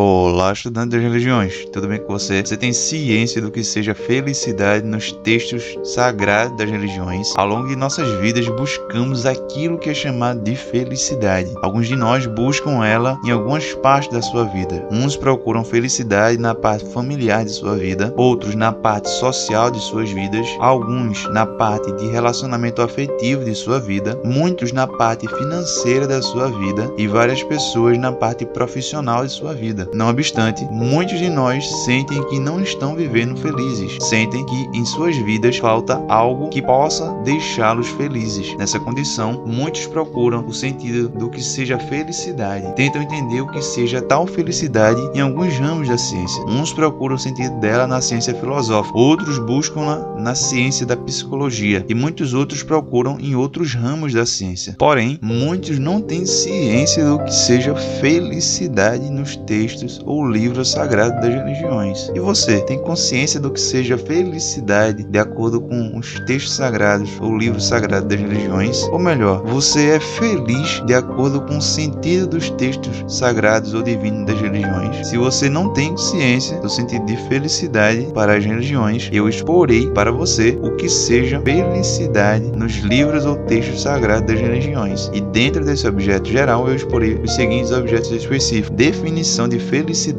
or Olá, estudante das religiões, tudo bem com você? Você tem ciência do que seja felicidade nos textos sagrados das religiões? Ao longo de nossas vidas, buscamos aquilo que é chamado de felicidade. Alguns de nós buscam ela em algumas partes da sua vida. Uns procuram felicidade na parte familiar de sua vida, outros na parte social de suas vidas, alguns na parte de relacionamento afetivo de sua vida, muitos na parte financeira da sua vida e várias pessoas na parte profissional de sua vida. Não obstante, muitos de nós sentem que não estão vivendo felizes, sentem que em suas vidas falta algo que possa deixá-los felizes. Nessa condição, muitos procuram o sentido do que seja felicidade, tentam entender o que seja tal felicidade em alguns ramos da ciência. Uns procuram o sentido dela na ciência filosófica, outros buscam-na na ciência da psicologia e muitos outros procuram em outros ramos da ciência. Porém, muitos não têm ciência do que seja felicidade nos textos textos ou livros sagrados das religiões. E você tem consciência do que seja felicidade de acordo com os textos sagrados ou livros sagrados das religiões? Ou melhor, você é feliz de acordo com o sentido dos textos sagrados ou divinos das religiões? Se você não tem ciência do sentido de felicidade para as religiões, eu exporei para você o que seja felicidade nos livros ou textos sagrados das religiões. E dentro desse objeto geral, eu exporei os seguintes objetos específicos: definição de felicidade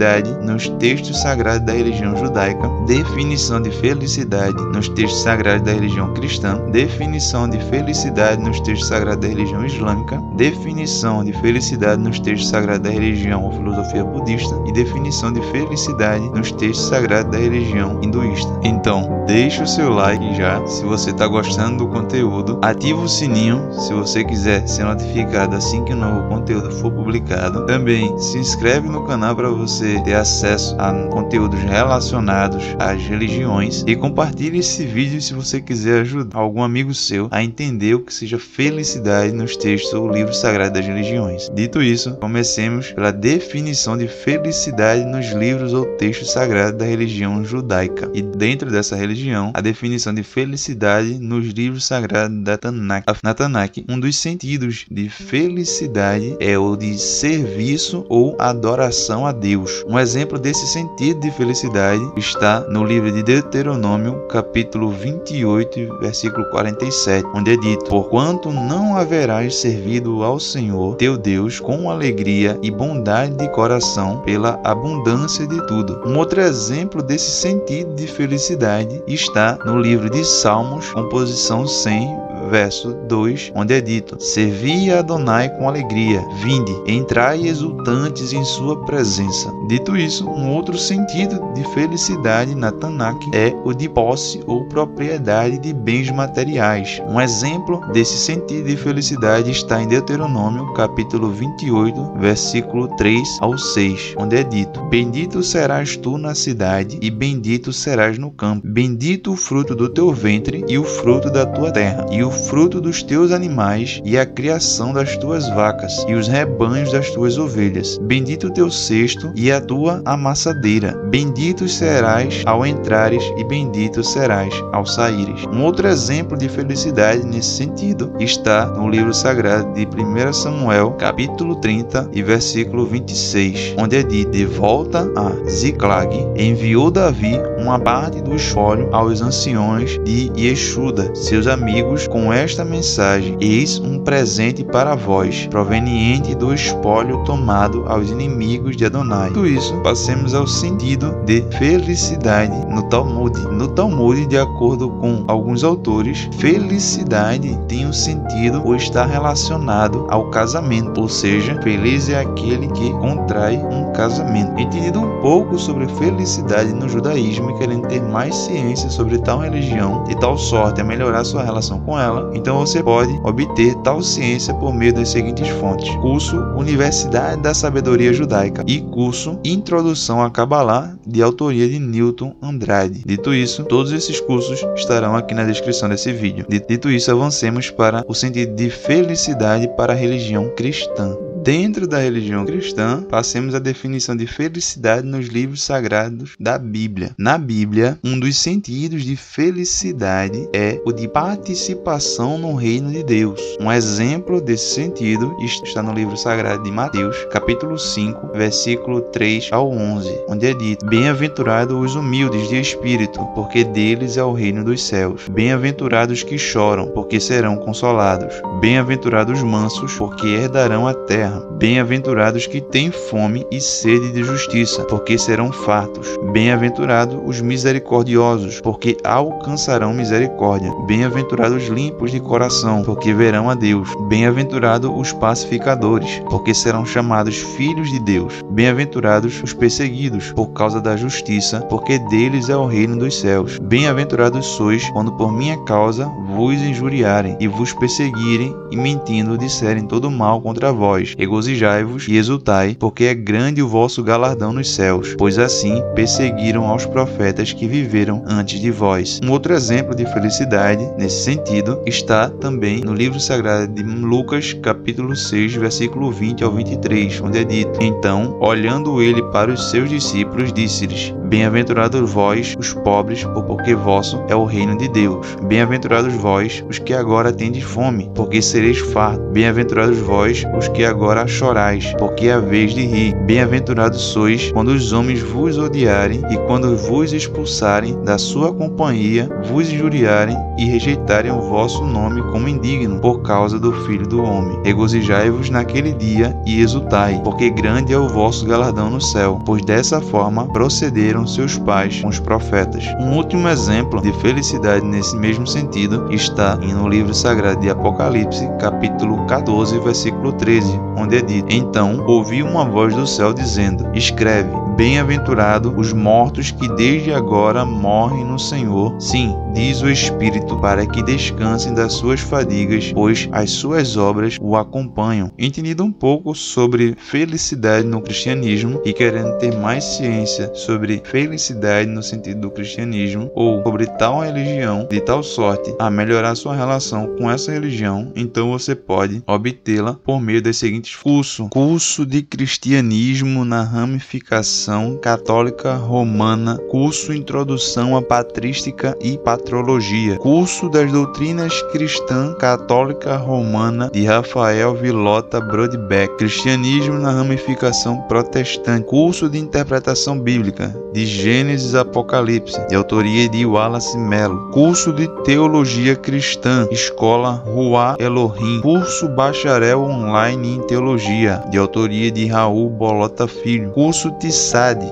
nos textos sagrados da religião judaica, definição de felicidade nos textos sagrados da religião cristã, definição de felicidade nos textos sagrados da religião islâmica, definição de felicidade nos textos sagrados da religião ou filosofia budista e definição de felicidade nos textos sagrados da religião hinduísta. Então, deixe o seu like já se você está gostando do conteúdo, ativa o sininho se você quiser ser notificado assim que o novo conteúdo for publicado. Também se inscreve no canal para você ter acesso a conteúdos relacionados às religiões e compartilhe esse vídeo se você quiser ajudar algum amigo seu a entender o que seja felicidade nos textos ou livros sagrados das religiões. Dito isso, comecemos pela definição de felicidade nos livros ou textos sagrados da religião judaica. E dentro dessa religião, a definição de felicidade nos livros sagrados da Tanakh. Na Tanakh, um dos sentidos de felicidade é o de serviço ou adoração a a Deus. Um exemplo desse sentido de felicidade está no livro de Deuteronômio, capítulo 28, versículo 47, onde é dito: Porquanto não haverás servido ao Senhor teu Deus com alegria e bondade de coração pela abundância de tudo. Um outro exemplo desse sentido de felicidade está no livro de Salmos, composição 100, verso 2, onde é dito: Servi a Adonai com alegria, vinde, entrai exultantes em sua presença. Dito isso, um outro sentido de felicidade na Tanakh é o de posse ou propriedade de bens materiais. Um exemplo desse sentido de felicidade está em Deuteronômio, capítulo 28, versículo 3 ao 6, onde é dito: Bendito serás tu na cidade e bendito serás no campo. Bendito o fruto do teu ventre e o fruto da tua terra, e o o fruto dos teus animais e a criação das tuas vacas e os rebanhos das tuas ovelhas. Bendito o teu cesto e a tua amassadeira. Bendito serás ao entrares e bendito serás ao saíres. Um outro exemplo de felicidade nesse sentido está no livro sagrado de 1 Samuel, capítulo 30 e versículo 26, onde é dito: De volta a Ziclag, enviou Davi uma parte do espólio aos anciões de Yeshuda, seus amigos, com com esta mensagem: Eis um presente para vós, proveniente do espólio tomado aos inimigos de Adonai. Tudo isso, passemos ao sentido de felicidade no Talmud. No Talmud, de acordo com alguns autores, felicidade tem um sentido ou está relacionado ao casamento, ou seja, feliz é aquele que contrai um casamento. Entendido um pouco sobre felicidade no judaísmo e querendo ter mais ciência sobre tal religião e tal sorte a melhorar sua relação com ela, então você pode obter tal ciência por meio das seguintes fontes: curso Universidade da Sabedoria Judaica e curso Introdução a Kabbalah de autoria de Newton Andrade. Dito isso, todos esses cursos estarão aqui na descrição desse vídeo. Dito isso, avancemos para o sentido de felicidade para a religião cristã. Dentro da religião cristã, passemos a definição de felicidade nos livros sagrados da Bíblia. Na Bíblia, um dos sentidos de felicidade é o de participação no reino de Deus. Um exemplo desse sentido está no livro sagrado de Mateus, capítulo 5, versículo 3 ao 11, onde é dito: Bem-aventurados os humildes de espírito, porque deles é o reino dos céus. Bem-aventurados que choram, porque serão consolados. Bem-aventurados os mansos, porque herdarão a terra. Bem-aventurados que têm fome e sede de justiça, porque serão fartos. Bem-aventurados os misericordiosos, porque alcançarão misericórdia. Bem-aventurados os limpos de coração, porque verão a Deus. Bem-aventurados os pacificadores, porque serão chamados filhos de Deus. Bem-aventurados os perseguidos por causa da justiça, porque deles é o reino dos céus. Bem-aventurados sois quando por minha causa vos injuriarem e vos perseguirem e mentindo disserem todo mal contra vós. Regozijai-vos e exultai, porque é grande o vosso galardão nos céus, pois assim perseguiram aos profetas que viveram antes de vós. Um outro exemplo de felicidade nesse sentido está também no livro sagrado de Lucas, capítulo 6, versículo 20 ao 23, onde é dito: Então, olhando ele para os seus discípulos, disse-lhes: Bem-aventurados vós, os pobres, porque vosso é o reino de Deus. Bem-aventurados vós, os que agora tendes fome, porque sereis fartos. Bem-aventurados vós, os que agora chorais, porque é a vez de rir. Bem-aventurados sois quando os homens vos odiarem e quando vos expulsarem da sua companhia, vos injuriarem e rejeitarem o vosso nome como indigno, por causa do Filho do Homem. Regozijai-vos naquele dia e exultai, porque grande é o vosso galardão no céu, pois dessa forma procederam seus pais com os profetas. Um último exemplo de felicidade nesse mesmo sentido está no livro sagrado de Apocalipse, capítulo 14, versículo 13, onde é dito: Então ouvi uma voz do céu dizendo: Escreve, bem-aventurado os mortos que desde agora morrem no Senhor. Sim, diz o Espírito, para que descansem das suas fadigas, pois as suas obras o acompanham. Entendido um pouco sobre felicidade no cristianismo e querendo ter mais ciência sobre felicidade no sentido do cristianismo ou sobre tal religião de tal sorte a melhorar sua relação com essa religião, então você pode obtê-la por meio dos seguintes cursos: curso de cristianismo na ramificação católica romana, curso Introdução à Patrística e Patrologia, curso das doutrinas cristã católica romana de Rafael Vilota Brodbeck, cristianismo na ramificação protestante, curso de interpretação bíblica de Gênesis Apocalipse, de autoria de Wallace Mello, curso de teologia cristã, escola Rua Elohim, curso bacharel online em teologia, de autoria de Raul Bolota Filho, curso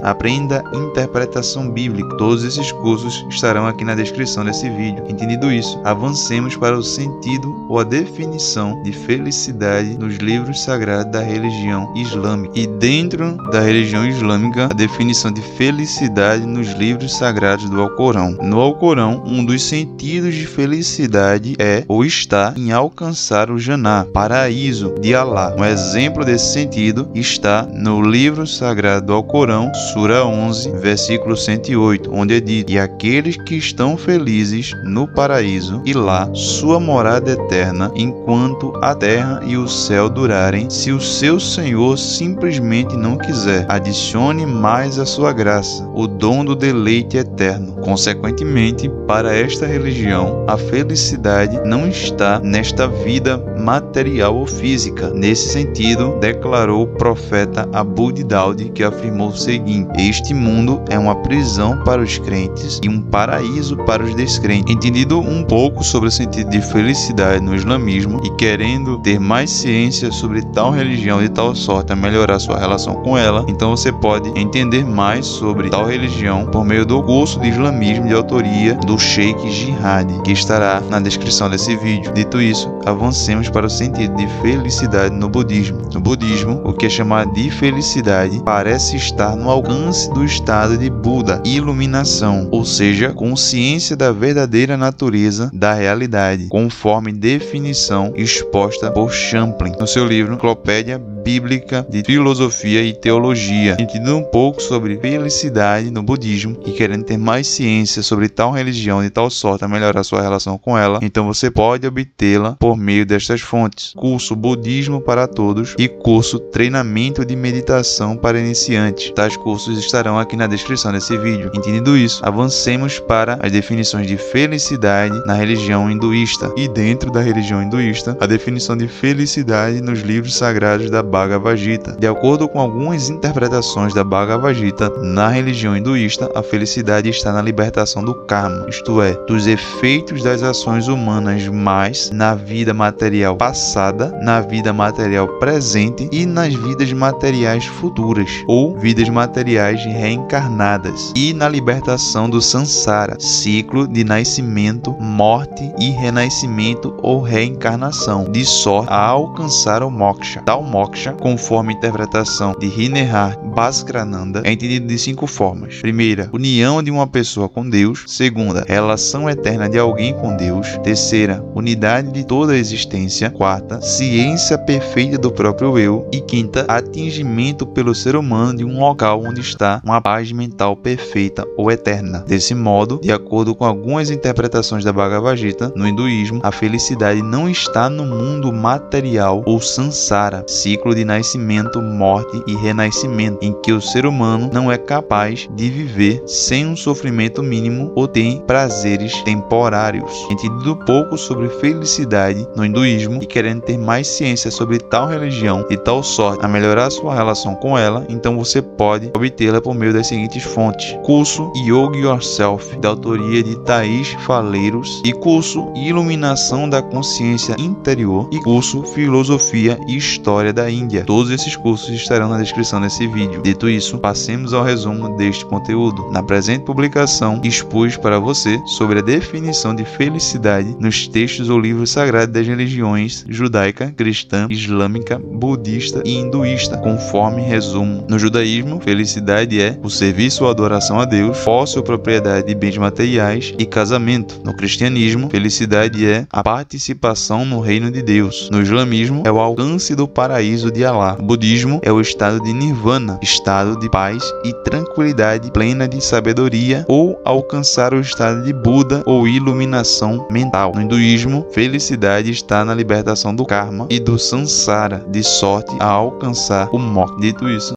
Aprenda interpretação bíblica. Todos esses cursos estarão aqui na descrição desse vídeo. Entendido isso, avancemos para o sentido ou a definição de felicidade nos livros sagrados da religião islâmica. E dentro da religião islâmica, a definição de felicidade nos livros sagrados do Alcorão. No Alcorão, um dos sentidos de felicidade é ou está em alcançar o Janá, paraíso de Alá. Um exemplo desse sentido está no livro sagrado do Alcorão, Sura 11, versículo 108, onde é dito: E aqueles que estão felizes no paraíso e lá sua morada eterna, enquanto a terra e o céu durarem, se o seu Senhor simplesmente não quiser, adicione mais a sua graça, o dom do deleite eterno. Consequentemente, para esta religião, a felicidade não está nesta vida material ou física. Nesse sentido, declarou o profeta Abu Daud que afirmou o seguinte: Este mundo é uma prisão para os crentes e um paraíso para os descrentes. Entendido um pouco sobre o sentido de felicidade no islamismo e querendo ter mais ciência sobre tal religião de tal sorte a melhorar sua relação com ela, então você pode entender mais sobre tal religião por meio do curso de islamismo de autoria do Sheikh Jihad, que estará na descrição desse vídeo. Dito isso, avancemos para o sentido de felicidade no budismo. No budismo, o que é chamado de felicidade parece estar no alcance do estado de Buda, iluminação, ou seja, consciência da verdadeira natureza da realidade, conforme definição exposta por Champlin no seu livro Enciclopédia bíblica de filosofia e teologia, entendendo um pouco sobre felicidade no budismo e querendo ter mais ciência sobre tal religião de tal sorte a melhorar sua relação com ela, então você pode obtê-la por meio destas fontes: curso Budismo para Todos e curso Treinamento de Meditação para Iniciantes. Tais cursos estarão aqui na descrição desse vídeo. Entendido isso, avancemos para as definições de felicidade na religião hinduísta e dentro da religião hinduísta, a definição de felicidade nos livros sagrados da Bhagavad Gita. De acordo com algumas interpretações da Bhagavad Gita, na religião hinduísta, a felicidade está na libertação do karma, isto é, dos efeitos das ações humanas, mais na vida material passada, na vida material presente e nas vidas materiais futuras, ou vidas materiais reencarnadas, e na libertação do samsara, ciclo de nascimento, morte e renascimento ou reencarnação, de sorte a alcançar o moksha. Tal moksha, conforme a interpretação de Hinehar Bhaskrananda, é entendido de cinco formas. Primeira, união de uma pessoa com Deus. Segunda, relação eterna de alguém com Deus. Terceira, unidade de toda a existência. Quarta, ciência perfeita do próprio eu. E quinta, atingimento pelo ser humano de um local onde está uma paz mental perfeita ou eterna. Desse modo, de acordo com algumas interpretações da Bhagavad Gita, no hinduísmo, a felicidade não está no mundo material ou samsara, ciclo de nascimento, morte e renascimento, em que o ser humano não é capaz de viver sem um sofrimento mínimo ou tem prazeres temporários. Entendido pouco sobre felicidade no hinduísmo e querendo ter mais ciência sobre tal religião e tal sorte a melhorar sua relação com ela, então você pode obtê-la por meio das seguintes fontes: curso Yoga Yourself, da autoria de Thaís Faleiros, e curso Iluminação da Consciência Interior, e curso Filosofia e História da Índia. Todos esses cursos estarão na descrição desse vídeo. Dito isso, passemos ao resumo deste conteúdo. Na presente publicação, expus para você sobre a definição de felicidade nos textos ou livros sagrados das religiões judaica, cristã, islâmica, budista e hinduísta, conforme resumo. No judaísmo, felicidade é o serviço ou adoração a Deus, ou propriedade de bens materiais e casamento. No cristianismo, felicidade é a participação no reino de Deus. No islamismo, é o alcance do paraíso de Alá. O budismo é o estado de nirvana, estado de paz e tranquilidade plena de sabedoria ou alcançar o estado de Buda ou iluminação mental. No hinduísmo, felicidade está na libertação do karma e do samsara, de sorte a alcançar o moksha. Dito isso,